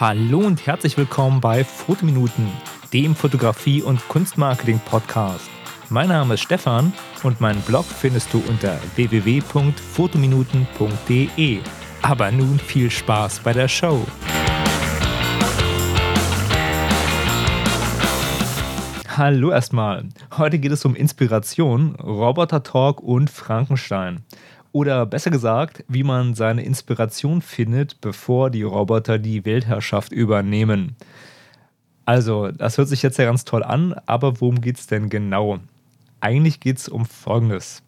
Hallo und herzlich willkommen bei Fotominuten, dem Fotografie- und Kunstmarketing-Podcast. Mein Name ist Stefan und meinen Blog findest du unter www.fotominuten.de. Aber nun viel Spaß bei der Show. Hallo erstmal. Heute geht es um Inspiration, Roboter Talk und Frankenstein. Oder besser gesagt, wie man seine Inspiration findet, bevor die Roboter die Weltherrschaft übernehmen. Also, das hört sich jetzt ja ganz toll an, aber worum geht es denn genau? Eigentlich geht es um Folgendes.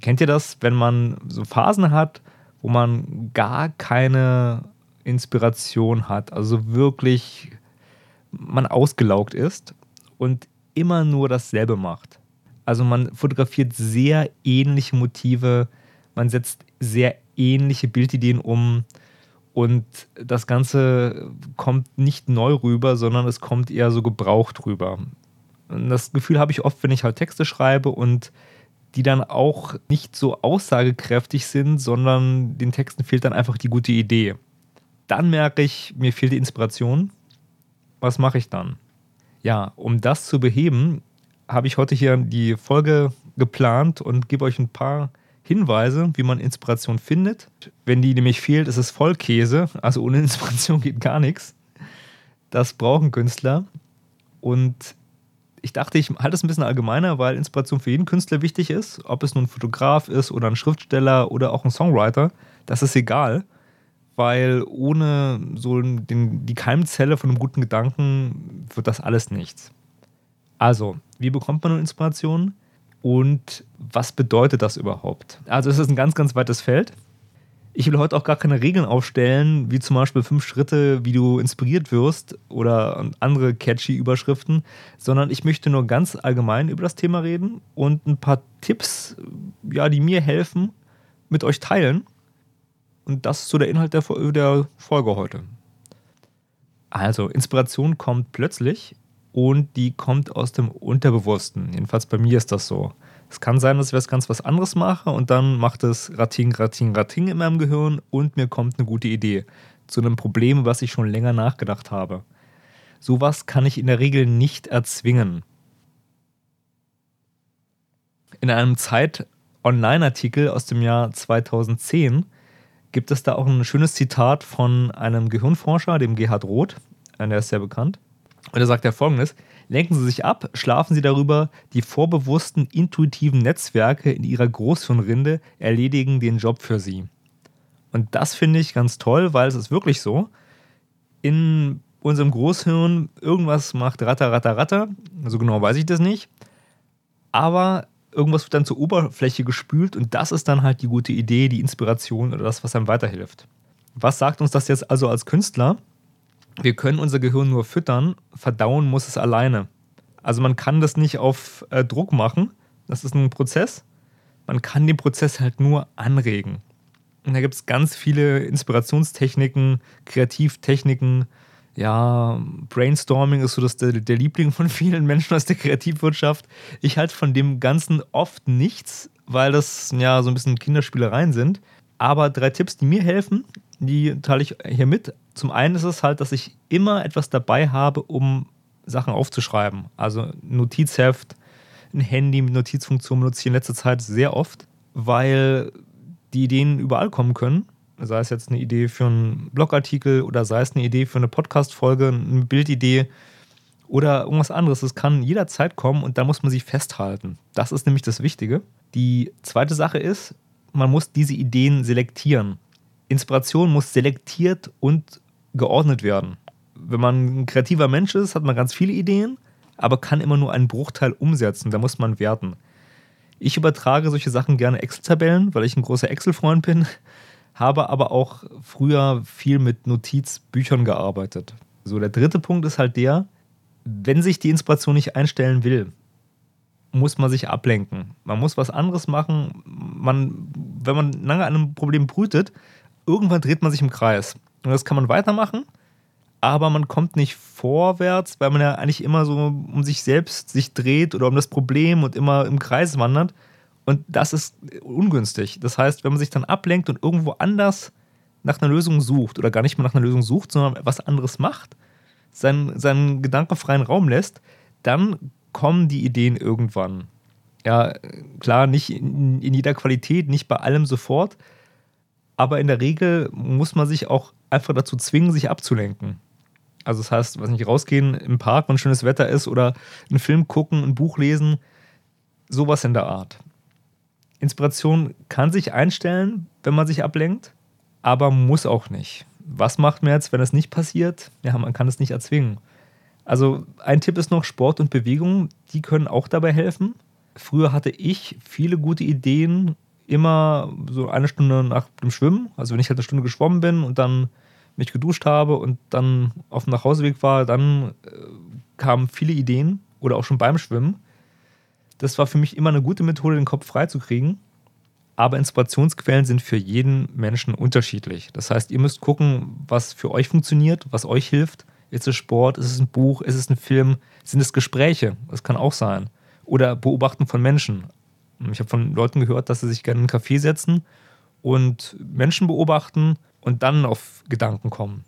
Kennt ihr das, wenn man so Phasen hat, wo man gar keine Inspiration hat, also wirklich man ausgelaugt ist und immer nur dasselbe macht? Also man fotografiert sehr ähnliche Motive, man setzt sehr ähnliche Bildideen um und das Ganze kommt nicht neu rüber, sondern es kommt eher so gebraucht rüber. Und das Gefühl habe ich oft, wenn ich halt Texte schreibe und die dann auch nicht so aussagekräftig sind, sondern den Texten fehlt dann einfach die gute Idee. Dann merke ich, mir fehlt die Inspiration. Was mache ich dann? Ja, um das zu beheben, habe ich heute hier die Folge geplant und gebe euch ein paar Hinweise, wie man Inspiration findet. Wenn die nämlich fehlt, ist es Vollkäse. Also ohne Inspiration geht gar nichts. Das brauchen Künstler. Und ich dachte, ich halte es ein bisschen allgemeiner, weil Inspiration für jeden Künstler wichtig ist. Ob es nun ein Fotograf ist oder ein Schriftsteller oder auch ein Songwriter, das ist egal. Weil ohne so den, die Keimzelle von einem guten Gedanken wird das alles nichts. Also, wie bekommt man nun Inspiration? Und was bedeutet das überhaupt? Also es ist ein ganz, ganz weites Feld. Ich will heute auch gar keine Regeln aufstellen, wie zum Beispiel fünf Schritte, wie du inspiriert wirst oder andere catchy Überschriften, sondern ich möchte nur ganz allgemein über das Thema reden und ein paar Tipps, ja, die mir helfen, mit euch teilen. Und das ist so der Inhalt der, der Folge heute. Also, Inspiration kommt plötzlich und die kommt aus dem Unterbewussten. Jedenfalls bei mir ist das so. Es kann sein, dass ich was ganz was anderes mache und dann macht es Rating, Rating, Rating in meinem Gehirn und mir kommt eine gute Idee zu einem Problem, was ich schon länger nachgedacht habe. Sowas kann ich in der Regel nicht erzwingen. In einem Zeit-Online-Artikel aus dem Jahr 2010 gibt es da auch ein schönes Zitat von einem Gehirnforscher, dem Gerhard Roth, der ist sehr bekannt. Und er sagt ja folgendes: Lenken Sie sich ab, schlafen Sie darüber, die vorbewussten intuitiven Netzwerke in Ihrer Großhirnrinde erledigen den Job für Sie. Und das finde ich ganz toll, weil es ist wirklich so. In unserem Großhirn irgendwas macht ratter, ratter, ratter. So genau weiß ich das nicht. Aber irgendwas wird dann zur Oberfläche gespült und das ist dann halt die gute Idee, die Inspiration oder das, was einem weiterhilft. Was sagt uns das jetzt also als Künstler? Wir können unser Gehirn nur füttern, verdauen muss es alleine. Also man kann das nicht auf äh, Druck machen, das ist ein Prozess. Man kann den Prozess halt nur anregen. Und da gibt es ganz viele Inspirationstechniken, Kreativtechniken. Ja, Brainstorming ist so das, der, der Liebling von vielen Menschen aus der Kreativwirtschaft. Ich halte von dem Ganzen oft nichts, weil das ja so ein bisschen Kinderspielereien sind. Aber drei Tipps, die mir helfen, die teile ich hier mit. Zum einen ist es halt, dass ich immer etwas dabei habe, um Sachen aufzuschreiben. Also Notizheft, ein Handy mit Notizfunktion benutze ich in letzter Zeit sehr oft, weil die Ideen überall kommen können. Sei es jetzt eine Idee für einen Blogartikel oder sei es eine Idee für eine Podcast-Folge, eine Bildidee oder irgendwas anderes. Es kann jederzeit kommen und da muss man sich festhalten. Das ist nämlich das Wichtige. Die zweite Sache ist, man muss diese Ideen selektieren. Inspiration muss selektiert und geordnet werden. Wenn man ein kreativer Mensch ist, hat man ganz viele Ideen, aber kann immer nur einen Bruchteil umsetzen. Da muss man werten. Ich übertrage solche Sachen gerne Excel-Tabellen, weil ich ein großer Excel-Freund bin, habe aber auch früher viel mit Notizbüchern gearbeitet. So, der dritte Punkt ist halt der, wenn sich die Inspiration nicht einstellen will, muss man sich ablenken. Man muss was anderes machen. Man, wenn man lange an einem Problem brütet, irgendwann dreht man sich im Kreis. Und das kann man weitermachen, aber man kommt nicht vorwärts, weil man ja eigentlich immer so um sich selbst sich dreht oder um das Problem und immer im Kreis wandert. Und das ist ungünstig. Das heißt, wenn man sich dann ablenkt und irgendwo anders nach einer Lösung sucht oder gar nicht mehr nach einer Lösung sucht, sondern was anderes macht, seinen, seinen gedankenfreien Raum lässt, dann kommen die Ideen irgendwann. Ja, klar, nicht in, in jeder Qualität, nicht bei allem sofort, aber in der Regel muss man sich auch einfach dazu zwingen, sich abzulenken. Also das heißt, was nicht rausgehen im Park, wenn schönes Wetter ist oder einen Film gucken, ein Buch lesen, sowas in der Art. Inspiration kann sich einstellen, wenn man sich ablenkt, aber muss auch nicht. Was macht man jetzt, wenn es nicht passiert? Ja, man kann es nicht erzwingen. Also ein Tipp ist noch Sport und Bewegung, die können auch dabei helfen. Früher hatte ich viele gute Ideen immer so eine Stunde nach dem Schwimmen. Also wenn ich halt eine Stunde geschwommen bin und dann mich geduscht habe und dann auf dem Nachhauseweg war, dann äh, kamen viele Ideen oder auch schon beim Schwimmen. Das war für mich immer eine gute Methode, den Kopf frei zu kriegen. Aber Inspirationsquellen sind für jeden Menschen unterschiedlich. Das heißt, ihr müsst gucken, was für euch funktioniert, was euch hilft. Ist es Sport, ist es ein Buch, ist es ein Film, sind es Gespräche? Das kann auch sein. Oder Beobachten von Menschen. Ich habe von Leuten gehört, dass sie sich gerne in einen Café setzen und Menschen beobachten und dann auf Gedanken kommen.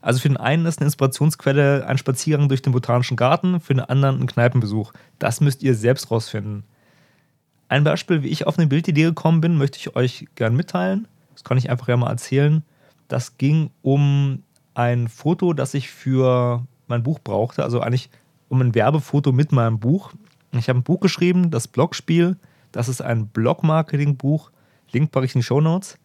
Also für den einen ist eine Inspirationsquelle ein Spaziergang durch den Botanischen Garten, für den anderen ein Kneipenbesuch. Das müsst ihr selbst rausfinden. Ein Beispiel, wie ich auf eine Bildidee gekommen bin, möchte ich euch gerne mitteilen. Das kann ich einfach ja mal erzählen. Das ging um ein Foto, das ich für mein Buch brauchte, also eigentlich um ein Werbefoto mit meinem Buch. Ich habe ein Buch geschrieben, das Blogspiel. Das ist ein Blog-Marketing-Buch. Link packe ich in die Show Notes.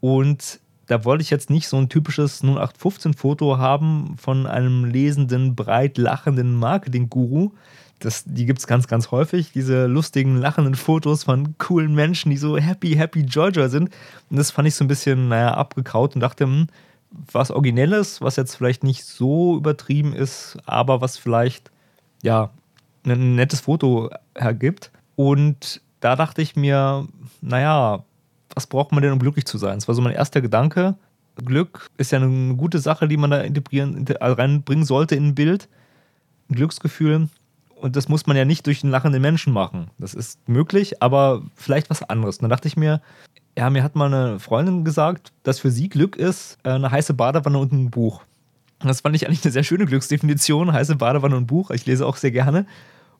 Und da wollte ich jetzt nicht so ein typisches 0815-Foto haben von einem lesenden, breit lachenden Marketing-Guru. die gibt es ganz, ganz häufig, diese lustigen, lachenden Fotos von coolen Menschen, die so happy, happy, joy sind. Und das fand ich so ein bisschen, naja, abgekaut und dachte, hm, was Originelles, was jetzt vielleicht nicht so übertrieben ist, aber was vielleicht, ja, ein nettes Foto ergibt. Und da dachte ich mir, naja, was braucht man denn, um glücklich zu sein? Das war so mein erster Gedanke. Glück ist ja eine gute Sache, die man da integrieren, also reinbringen sollte in ein Bild. Ein Glücksgefühl. Und das muss man ja nicht durch einen lachenden Menschen machen. Das ist möglich, aber vielleicht was anderes. Und dann dachte ich mir, ja, mir hat mal eine Freundin gesagt, dass für sie Glück ist äh, eine heiße Badewanne und ein Buch. Das fand ich eigentlich eine sehr schöne Glücksdefinition, heiße Badewanne und Buch. Ich lese auch sehr gerne.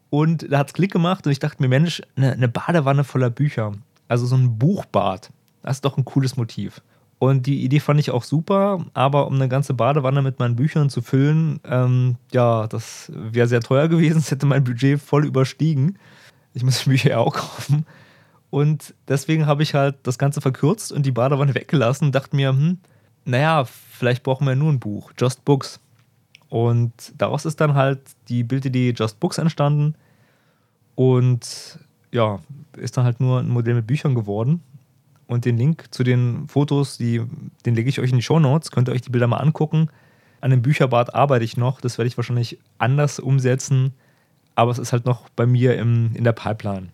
Und da hat es Klick gemacht und ich dachte mir, Mensch, eine, eine Badewanne voller Bücher. Also so ein Buchbad. Das ist doch ein cooles Motiv. Und die Idee fand ich auch super, aber um eine ganze Badewanne mit meinen Büchern zu füllen, ähm, ja, das wäre sehr teuer gewesen. Das hätte mein Budget voll überstiegen. Ich muss die Bücher ja auch kaufen. Und deswegen habe ich halt das Ganze verkürzt und die Badewanne weggelassen und dachte mir, hm, naja, vielleicht brauchen wir nur ein Buch, Just Books. Und daraus ist dann halt die Bildidee Just Books entstanden. Und ja, ist dann halt nur ein Modell mit Büchern geworden. Und den Link zu den Fotos, die, den lege ich euch in die Show Notes. Könnt ihr euch die Bilder mal angucken. An dem Bücherbad arbeite ich noch. Das werde ich wahrscheinlich anders umsetzen. Aber es ist halt noch bei mir im, in der Pipeline.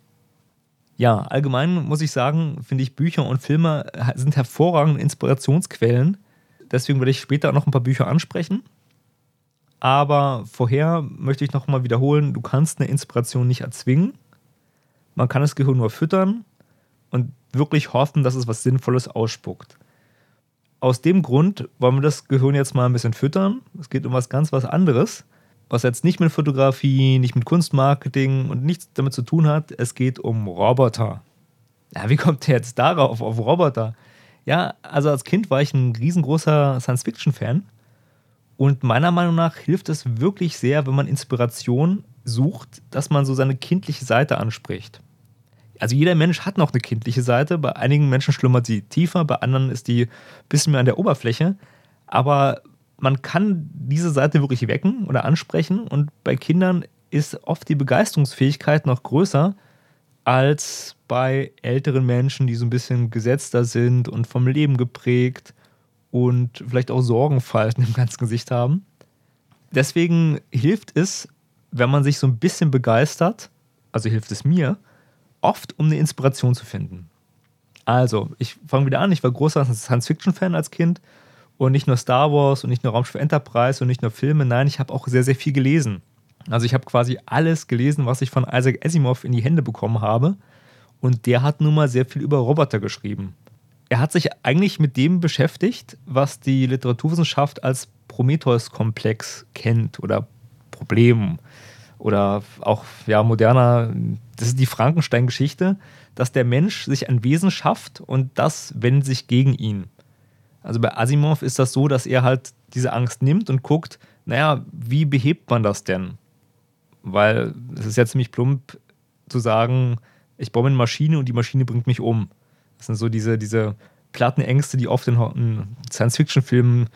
Ja, allgemein muss ich sagen, finde ich Bücher und Filme sind hervorragende Inspirationsquellen. Deswegen werde ich später noch ein paar Bücher ansprechen. Aber vorher möchte ich noch mal wiederholen, du kannst eine Inspiration nicht erzwingen. Man kann das Gehirn nur füttern und wirklich hoffen, dass es was Sinnvolles ausspuckt. Aus dem Grund wollen wir das Gehirn jetzt mal ein bisschen füttern. Es geht um was ganz was anderes, was jetzt nicht mit Fotografie, nicht mit Kunstmarketing und nichts damit zu tun hat. Es geht um Roboter. Ja, wie kommt der jetzt darauf, auf Roboter? Ja, also als Kind war ich ein riesengroßer Science-Fiction-Fan. Und meiner Meinung nach hilft es wirklich sehr, wenn man Inspiration sucht, dass man so seine kindliche Seite anspricht also jeder Mensch hat noch eine kindliche Seite. Bei einigen Menschen schlummert sie tiefer, bei anderen ist die ein bisschen mehr an der Oberfläche. Aber man kann diese Seite wirklich wecken oder ansprechen. Und bei Kindern ist oft die Begeisterungsfähigkeit noch größer als bei älteren Menschen, die so ein bisschen gesetzter sind und vom Leben geprägt und vielleicht auch Sorgenfalten im ganzen Gesicht haben. Deswegen hilft es, wenn man sich so ein bisschen begeistert, also hilft es mir, oft, um eine Inspiration zu finden. Also, ich fange wieder an. Ich war großer Science-Fiction-Fan als Kind und nicht nur Star Wars und nicht nur Raumschiff Enterprise und nicht nur Filme. Nein, ich habe auch sehr, sehr viel gelesen. Also, ich habe quasi alles gelesen, was ich von Isaac Asimov in die Hände bekommen habe. Und der hat nun mal sehr viel über Roboter geschrieben. er hat sich eigentlich mit dem beschäftigt, was die Literaturwissenschaft als Prometheus-Komplex kennt oder Problem oder auch ja moderner, das ist die Frankenstein-Geschichte, dass der Mensch sich ein Wesen schafft und das wendet sich gegen ihn. Also bei Asimov ist das so, dass er halt diese Angst nimmt und guckt, naja, wie behebt man das denn? Weil es ist ja ziemlich plump zu sagen, ich baue mir eine Maschine und die Maschine bringt mich um. Das sind so diese, diese platten Ängste, die oft in, Science-Fiction-Filmen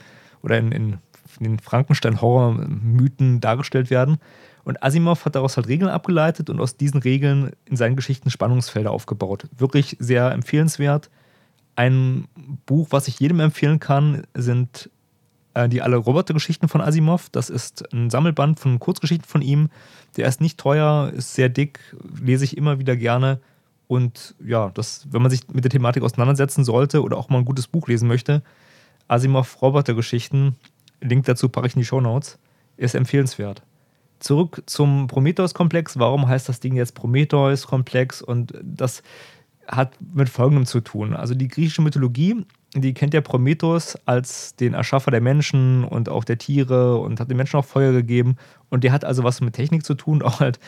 oder in, in, in den Frankenstein-Horror-Mythen dargestellt werden. Und Asimov hat daraus halt Regeln abgeleitet und aus diesen Regeln in seinen Geschichten Spannungsfelder aufgebaut. Wirklich sehr empfehlenswert. Ein Buch, was ich jedem empfehlen kann, sind die alle Robotergeschichten von Asimov. Das ist ein Sammelband von Kurzgeschichten von ihm. Der ist nicht teuer, ist sehr dick, lese ich immer wieder gerne. Und ja, das, wenn man sich mit der Thematik auseinandersetzen sollte oder auch mal ein gutes Buch lesen möchte, Asimov Robotergeschichten, Link dazu packe ich in die Show Notes, ist empfehlenswert. Zurück zum Prometheus-Komplex. Warum heißt das Ding jetzt Prometheus-Komplex? Und das hat mit Folgendem zu tun. Also die griechische Mythologie die kennt ja Prometheus als den Erschaffer der Menschen und auch der Tiere und hat den Menschen auch Feuer gegeben. Und der hat also was mit Technik zu tun, auch halt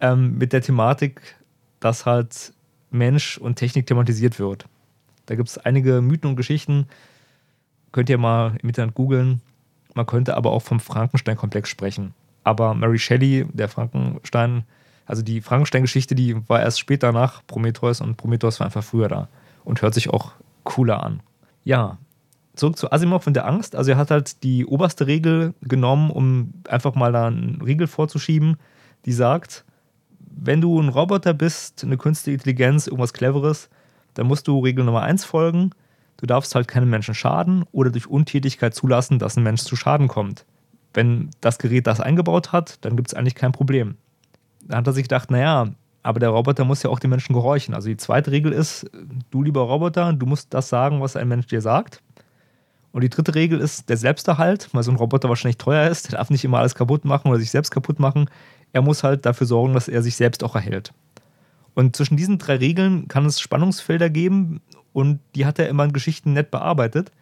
ähm, mit der Thematik, dass halt Mensch und Technik thematisiert wird. Da gibt es einige Mythen und Geschichten. Könnt ihr mal im Internet googeln. Man könnte aber auch vom Frankenstein-Komplex sprechen. Aber Mary Shelley, der Frankenstein, also die Frankenstein-Geschichte, die war erst später nach Prometheus und Prometheus war einfach früher da und hört sich auch cooler an. Ja, zurück zu Asimov und der Angst. Also er hat halt die oberste Regel genommen, um einfach mal da einen Riegel vorzuschieben, die sagt, wenn du ein Roboter bist, eine künstliche Intelligenz, irgendwas Cleveres, dann musst du Regel Nummer 1 folgen. Du darfst halt keinem Menschen schaden oder durch Untätigkeit zulassen, dass ein Mensch zu Schaden kommt. Wenn das Gerät das eingebaut hat, dann gibt es eigentlich kein Problem. Da hat er sich gedacht, naja, aber der Roboter muss ja auch den Menschen gehorchen. Also die zweite Regel ist, du lieber Roboter, du musst das sagen, was ein Mensch dir sagt. Und die dritte Regel ist der Selbsterhalt, weil so ein Roboter wahrscheinlich teuer ist. Der darf nicht immer alles kaputt machen oder sich selbst kaputt machen. Er muss halt dafür sorgen, dass er sich selbst auch erhält. Und zwischen diesen drei Regeln kann es Spannungsfelder geben und die hat er immer in Geschichten nett bearbeitet.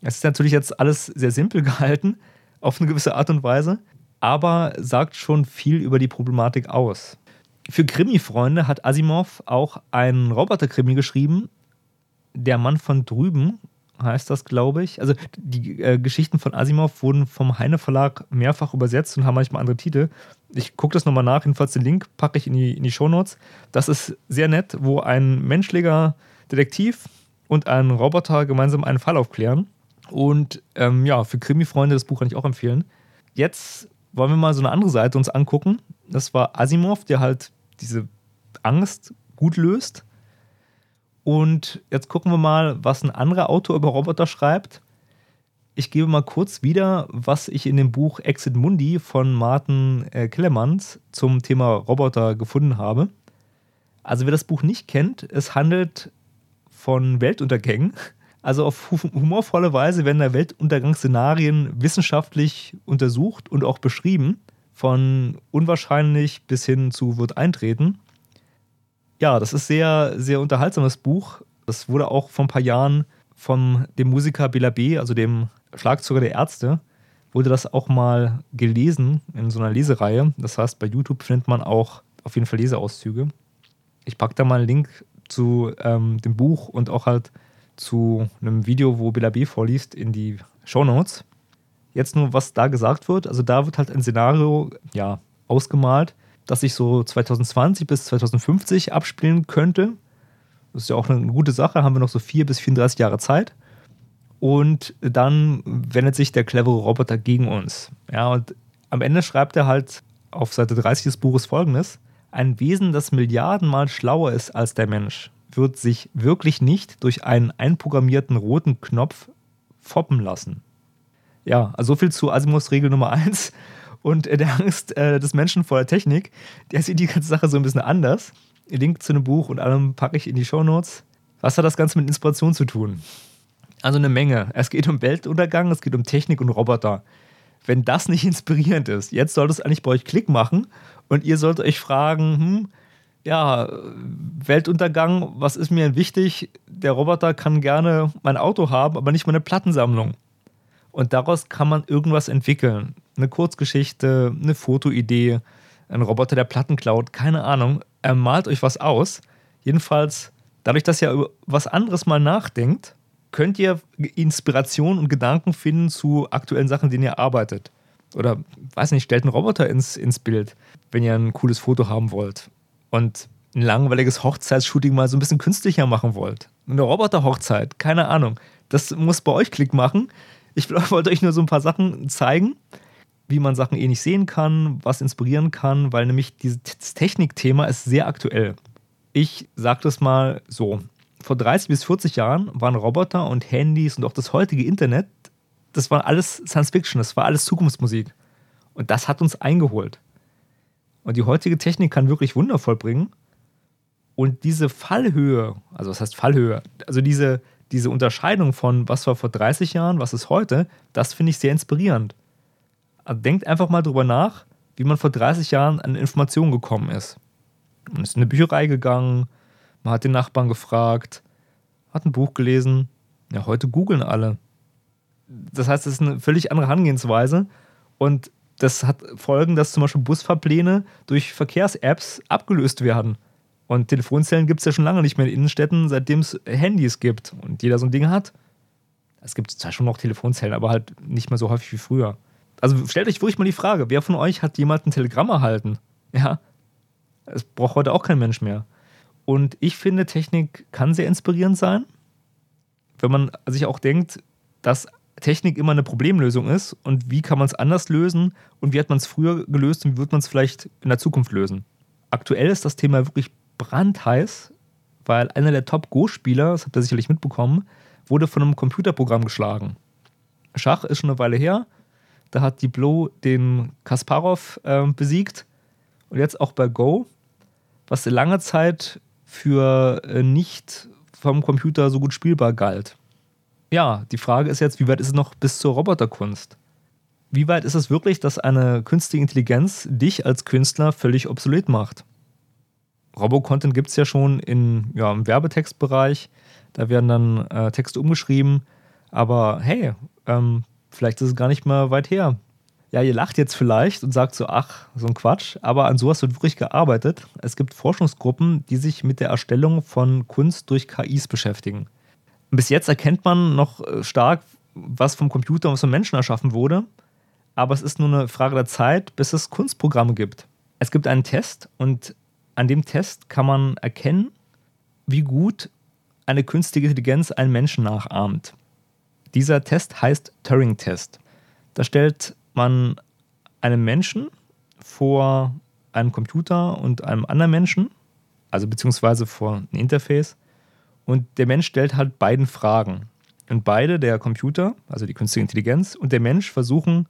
Es ist natürlich jetzt alles sehr simpel gehalten, auf eine gewisse Art und Weise, aber sagt schon viel über die Problematik aus für Krimi-Freunde hat Asimov auch einen Roboter-Krimi geschrieben. Der Mann von drüben heißt das, glaube ich. Also die äh, Geschichten von Asimov wurden vom Heine Verlag mehrfach übersetzt und haben manchmal andere Titel. Ich gucke das nochmal nach, jedenfalls den Link packe ich in die, in die Shownotes. Das ist sehr nett, wo ein menschlicher Detektiv und ein Roboter gemeinsam einen Fall aufklären. Und ähm, ja, für Krimi-Freunde das Buch kann ich auch empfehlen. Jetzt wollen wir mal so eine andere Seite uns angucken. Das war Asimov, der halt diese Angst gut löst. Und jetzt gucken wir mal, was ein anderer Autor über Roboter schreibt. Ich gebe mal kurz wieder, was ich in dem Buch Exit Mundi von Martin äh, Kellermanns zum Thema Roboter gefunden habe. Also wer das Buch nicht kennt, es handelt von Weltuntergängen. Also auf humorvolle Weise werden da Weltuntergangsszenarien wissenschaftlich untersucht und auch beschrieben von unwahrscheinlich bis hin zu wird eintreten. Ja, das ist sehr, sehr unterhaltsames Buch. Das wurde auch vor ein paar Jahren von dem Musiker Bela B., also dem Schlagzeuger der Ärzte, wurde das auch mal gelesen in so einer Lesereihe. Das heißt, bei YouTube findet man auch auf jeden Fall Leseauszüge. Ich packe da mal einen Link zu ähm, dem Buch und auch halt zu einem Video, wo Bela B. vorliest, in die Show Notes. Jetzt nur, was da gesagt wird. Also da wird halt ein Szenario ja, ausgemalt, das sich so 2020 bis 2050 abspielen könnte. Das ist ja auch eine gute Sache, haben wir noch so vier bis 34 Jahre Zeit. Und dann wendet sich der clevere Roboter gegen uns. Ja, und am Ende schreibt er halt auf Seite 30 des Buches folgendes: Ein Wesen, das Milliardenmal schlauer ist als der Mensch, wird sich wirklich nicht durch einen einprogrammierten roten Knopf foppen lassen. Ja, also so viel zu Asimovs Regel Nummer 1 und äh, der Angst äh, des Menschen vor der Technik. Der sieht die ganze Sache so ein bisschen anders. Link zu einem Buch und allem packe ich in die Show Notes. Was hat das Ganze mit Inspiration zu tun? Also eine Menge. Es geht um Weltuntergang, es geht um Technik und Roboter. Wenn das nicht inspirierend ist, jetzt sollte es eigentlich bei euch Klick machen und ihr solltet euch fragen, hm, ja, Weltuntergang, was ist mir wichtig? Der Roboter kann gerne mein Auto haben, aber nicht meine Plattensammlung. Und daraus kann man irgendwas entwickeln. Eine Kurzgeschichte, eine Fotoidee, ein Roboter, der Platten klaut, keine Ahnung. Er malt euch was aus. Jedenfalls, dadurch, dass ihr über was anderes mal nachdenkt, könnt ihr Inspiration und Gedanken finden zu aktuellen Sachen, denen ihr arbeitet. Oder, weiß nicht, stellt einen Roboter ins, ins Bild, wenn ihr ein cooles Foto haben wollt. Und ein langweiliges Hochzeitsshooting mal so ein bisschen künstlicher machen wollt. Eine Roboter-Hochzeit, keine Ahnung. Das muss bei euch Klick machen. Ich wollte euch nur so ein paar Sachen zeigen, wie man Sachen eh nicht sehen kann, was inspirieren kann, weil nämlich dieses Technikthema ist sehr aktuell. Ich sage das mal so. Vor 30 bis 40 Jahren waren Roboter und Handys und auch das heutige Internet, das war alles Science Fiction, das war alles Zukunftsmusik. Und das hat uns eingeholt. Und die heutige Technik kann wirklich Wunder vollbringen. Und diese Fallhöhe, also was heißt Fallhöhe? Also diese, diese Unterscheidung von was war vor 30 Jahren, was ist heute, das finde ich sehr inspirierend. Also denkt einfach mal drüber nach, wie man vor 30 Jahren an Informationen gekommen ist. Man ist in eine Bücherei gegangen, man hat den Nachbarn gefragt, hat ein Buch gelesen. Ja, heute googeln alle. Das heißt, es ist eine völlig andere Herangehensweise und das hat Folgen, dass zum Beispiel Busfahrpläne durch Verkehrs-Apps abgelöst werden. Und Telefonzellen gibt es ja schon lange nicht mehr in Innenstädten, seitdem es Handys gibt und jeder so ein Ding hat. Es gibt zwar schon noch Telefonzellen, aber halt nicht mehr so häufig wie früher. Also stellt euch wirklich mal die Frage, wer von euch hat jemand ein Telegramm erhalten? Ja, es braucht heute auch kein Mensch mehr. Und ich finde, Technik kann sehr inspirierend sein, wenn man sich auch denkt, dass Technik immer eine Problemlösung ist und wie kann man es anders lösen und wie hat man es früher gelöst und wie wird man es vielleicht in der Zukunft lösen. Aktuell ist das Thema wirklich brandheiß, weil einer der Top-Go-Spieler, das habt ihr sicherlich mitbekommen, wurde von einem Computerprogramm geschlagen. Schach ist schon eine Weile her. Da hat die Blow den Kasparov äh, besiegt. Und jetzt auch bei Go, was lange Zeit für äh, nicht vom Computer so gut spielbar galt ja, die Frage ist jetzt, wie weit ist es noch bis zur Roboterkunst? Wie weit ist es wirklich, dass eine künstliche Intelligenz dich als Künstler völlig obsolet macht? Robo-Content gibt es ja schon in, ja, im Werbetextbereich. Da werden dann äh, Texte umgeschrieben. Aber hey, ähm, vielleicht ist es gar nicht mal weit her. Ja, ihr lacht jetzt vielleicht und sagt so, ach, so ein Quatsch. Aber an sowas wird wirklich gearbeitet. Es gibt Forschungsgruppen, die sich mit der Erstellung von Kunst durch KIs beschäftigen bis jetzt erkennt man noch äh, stark, was vom Computer und vom Menschen erschaffen wurde. Aber es ist nur eine Frage der Zeit, bis es Kunstprogramme gibt. Es gibt einen Test und an dem Test kann man erkennen, wie gut eine künstliche Intelligenz einen Menschen nachahmt. Dieser Test heißt Turing-Test. Da stellt man einen Menschen vor einem Computer und einem anderen Menschen, also beziehungsweise vor ein Interface. Und der Mensch stellt halt beiden Fragen. Und beide, der Computer, also die künstliche Intelligenz, und der Mensch versuchen,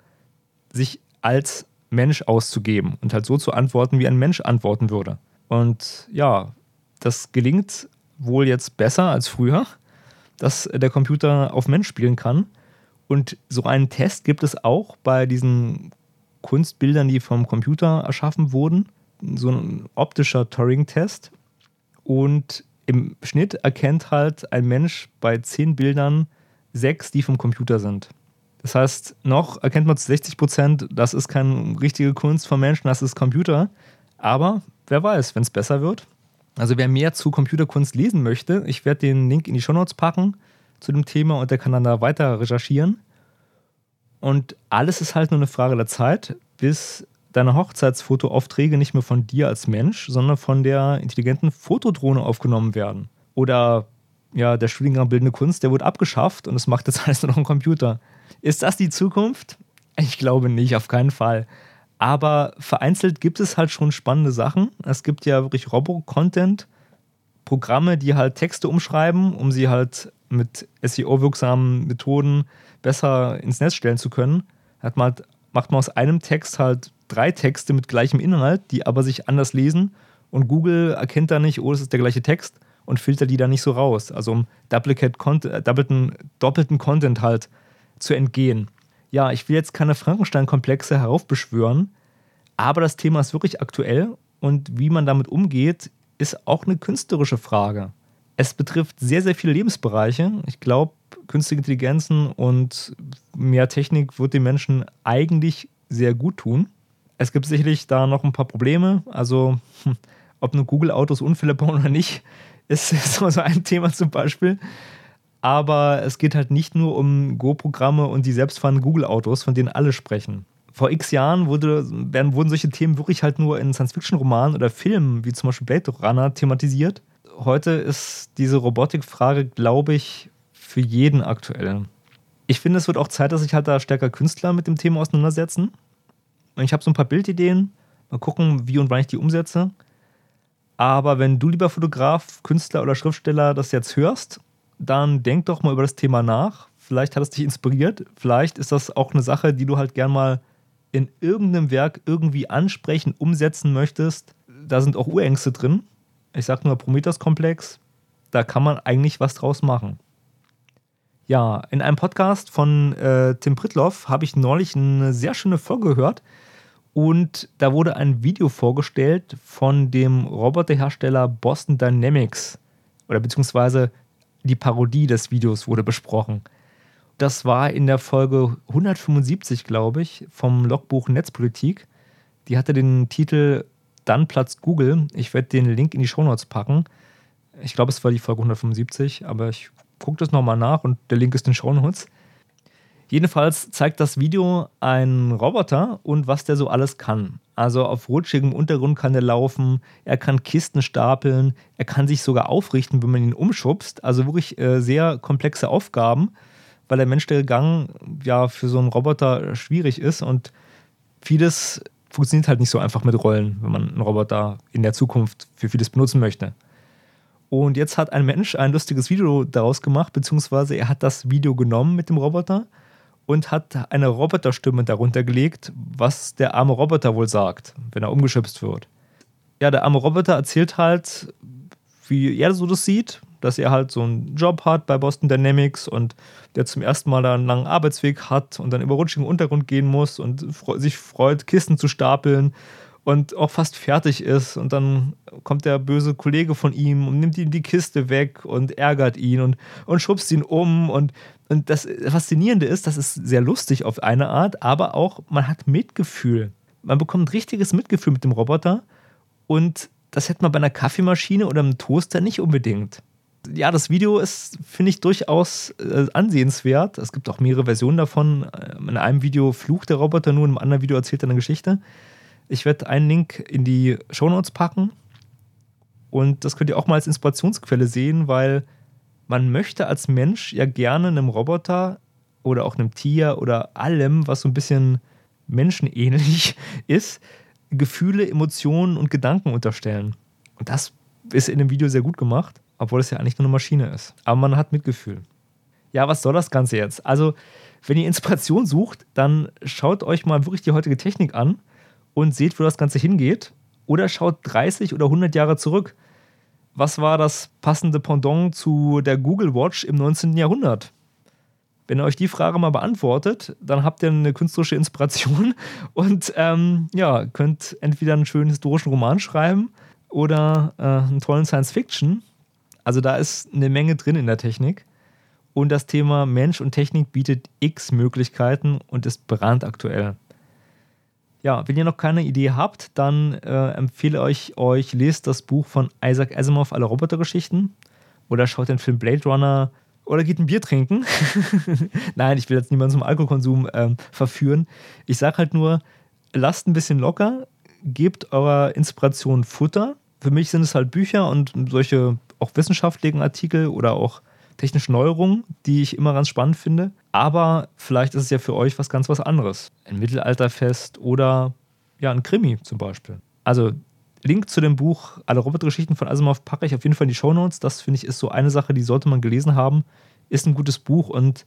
sich als Mensch auszugeben und halt so zu antworten, wie ein Mensch antworten würde. Und ja, das gelingt wohl jetzt besser als früher, dass der Computer auf Mensch spielen kann. Und so einen Test gibt es auch bei diesen Kunstbildern, die vom Computer erschaffen wurden. So ein optischer Turing-Test. Und im Schnitt erkennt halt ein Mensch bei zehn Bildern sechs, die vom Computer sind. Das heißt, noch erkennt man zu 60 Prozent, das ist keine richtige Kunst vom Menschen, das ist Computer. Aber wer weiß, wenn es besser wird. Also wer mehr zu Computerkunst lesen möchte, ich werde den Link in die Shownotes packen zu dem Thema und der kann dann da weiter recherchieren. Und alles ist halt nur eine Frage der Zeit, bis deine Hochzeitsfotoaufträge nicht mehr von dir als Mensch, sondern von der intelligenten Fotodrohne aufgenommen werden. Oder ja, der Studiengang Bildende Kunst, der wurde abgeschafft und es macht jetzt alles nur noch ein Computer. Ist das die Zukunft? Ich glaube nicht, auf keinen Fall. Aber vereinzelt gibt es halt schon spannende Sachen. Es gibt ja wirklich Robo-Content, Programme, die halt Texte umschreiben, um sie halt mit SEO-wirksamen Methoden besser ins Netz stellen zu können. Hat man halt, macht man aus einem Text halt drei Texte mit gleichem Inhalt, die aber sich anders lesen und Google erkennt da nicht, oh, das ist der gleiche Text und filtert die dann nicht so raus. Also um Duplicate Content, äh, doppelten, doppelten Content halt zu entgehen. Ja, ich will jetzt keine Frankenstein-Komplexe heraufbeschwören, aber das Thema ist wirklich aktuell und wie man damit umgeht, ist auch eine künstlerische Frage. Es betrifft sehr, sehr viele Lebensbereiche. Ich glaube, künstliche Intelligenzen und mehr Technik wird den Menschen eigentlich sehr gut tun. Es gibt sicherlich da noch ein paar Probleme. Also, hm, ob nur Google-Autos Unfälle bauen oder nicht, ist so ein Thema zum Beispiel. Aber es geht halt nicht nur um Go-Programme und die selbstfahrenden Google-Autos, von denen alle sprechen. Vor x Jahren wurde, werden, wurden solche Themen wirklich halt nur in Science-Fiction-Romanen oder Filmen, wie zum Beispiel Blade Runner, thematisiert. Heute ist diese Robotikfrage, glaube ich, für jeden aktuell. Ich finde, es wird auch Zeit, dass sich halt da stärker Künstler mit dem Thema auseinandersetzen. Ich habe so ein paar Bildideen. Mal gucken, wie und wann ich die umsetze. Aber wenn du, lieber Fotograf, Künstler oder Schriftsteller, das jetzt hörst, dann denk doch mal über das Thema nach. Vielleicht hat es dich inspiriert. Vielleicht ist das auch eine Sache, die du halt gern mal in irgendeinem Werk irgendwie ansprechen, umsetzen möchtest. Da sind auch Urängste drin. Ich sag nur Prometheus-Komplex. Da kann man eigentlich was draus machen. Ja, in einem Podcast von äh, Tim Pritloff habe ich neulich eine sehr schöne Folge gehört. Und da wurde ein Video vorgestellt von dem Roboterhersteller Boston Dynamics. Oder beziehungsweise die Parodie des Videos wurde besprochen. Das war in der Folge 175, glaube ich, vom Logbuch Netzpolitik. Die hatte den Titel Dann Platz Google. Ich werde den Link in die Shownotes packen. Ich glaube, es war die Folge 175, aber ich guckt es nochmal nach und der Link ist in den Shownotes. Jedenfalls zeigt das Video einen Roboter und was der so alles kann. Also auf rutschigem Untergrund kann er laufen, er kann Kisten stapeln, er kann sich sogar aufrichten, wenn man ihn umschubst. Also wirklich äh, sehr komplexe Aufgaben, weil der menschliche Gang ja für so einen Roboter schwierig ist und vieles funktioniert halt nicht so einfach mit Rollen, wenn man einen Roboter in der Zukunft für vieles benutzen möchte. Und jetzt hat ein Mensch ein lustiges Video daraus gemacht, beziehungsweise er hat das Video genommen mit dem Roboter und hat eine Roboterstimme darunter gelegt, was der arme Roboter wohl sagt, wenn er umgeschubst wird. Ja, der arme Roboter erzählt halt, wie er so das sieht, dass er halt so einen Job hat bei Boston Dynamics und der zum ersten Mal einen langen Arbeitsweg hat und dann über rutschigen Untergrund gehen muss und sich freut, Kisten zu stapeln und auch fast fertig ist. Und dann kommt der böse Kollege von ihm und nimmt ihm die Kiste weg und ärgert ihn und, und schubst ihn um. Und, und das Faszinierende ist, das ist sehr lustig auf eine Art, aber auch man hat Mitgefühl. Man bekommt richtiges Mitgefühl mit dem Roboter und das hätte man bei einer Kaffeemaschine oder einem Toaster nicht unbedingt. Ja, das Video ist, finde ich, durchaus äh, ansehenswert. Es gibt auch mehrere Versionen davon. In einem Video flucht der Roboter nur, in einem anderen Video erzählt er eine Geschichte. Ich werde einen Link in die Shownotes packen. Und das könnt ihr auch mal als Inspirationsquelle sehen, weil man möchte als Mensch ja gerne einem Roboter oder auch einem Tier oder allem, was so ein bisschen menschenähnlich ist, Gefühle, Emotionen und Gedanken unterstellen. Und das ist in dem Video sehr gut gemacht, obwohl es ja eigentlich nur eine Maschine ist. Aber man hat Mitgefühl. Ja, was soll das Ganze jetzt? Also, wenn ihr Inspiration sucht, dann schaut euch mal wirklich die heutige Technik an und seht, wo das Ganze hingeht. Oder schaut 30 oder 100 Jahre zurück. Was war das passende Pendant zu der Google Watch im 19. Jahrhundert? Wenn ihr euch die Frage mal beantwortet, dann habt ihr eine künstlerische Inspiration und ähm, ja, könnt entweder einen schönen historischen Roman schreiben oder äh, einen tollen Science-Fiction. Also da ist eine Menge drin in der Technik. Und das Thema Mensch und Technik bietet x Möglichkeiten und ist brandaktuell. Ja, wenn ihr noch keine Idee habt, dann äh, empfehle ich euch, lest das Buch von Isaac Asimov, alle Robotergeschichten. Oder schaut den Film Blade Runner oder geht ein Bier trinken. Nein, ich will jetzt niemanden zum Alkoholkonsum ähm, verführen. Ich sage halt nur, lasst ein bisschen locker, gebt eurer Inspiration Futter. Für mich sind es halt Bücher und solche auch wissenschaftlichen Artikel oder auch technische Neuerungen, die ich immer ganz spannend finde. Aber vielleicht ist es ja für euch was ganz was anderes. Ein Mittelalterfest oder ja, ein Krimi zum Beispiel. Also Link zu dem Buch Alle Robotergeschichten von Asimov packe ich auf jeden Fall in die Shownotes. Das finde ich ist so eine Sache, die sollte man gelesen haben. Ist ein gutes Buch und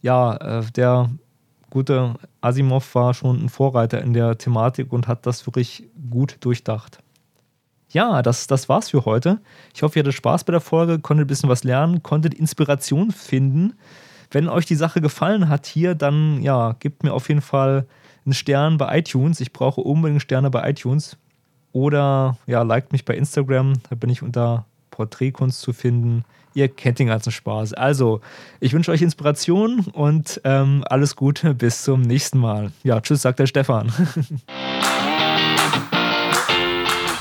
ja, äh, der gute Asimov war schon ein Vorreiter in der Thematik und hat das wirklich gut durchdacht ja, das, das war's für heute. Ich hoffe, ihr hattet Spaß bei der Folge, konntet ein bisschen was lernen, konntet Inspiration finden. Wenn euch die Sache gefallen hat hier, dann ja, gebt mir auf jeden Fall einen Stern bei iTunes. Ich brauche unbedingt Sterne bei iTunes. Oder ja, liked mich bei Instagram, da bin ich unter Porträtkunst zu finden. Ihr kennt den ganzen Spaß. Also, ich wünsche euch Inspiration und ähm, alles Gute. Bis zum nächsten Mal. Ja, tschüss, sagt der Stefan.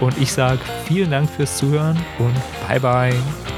und ich sage vielen Dank fürs Zuhören und bye bye.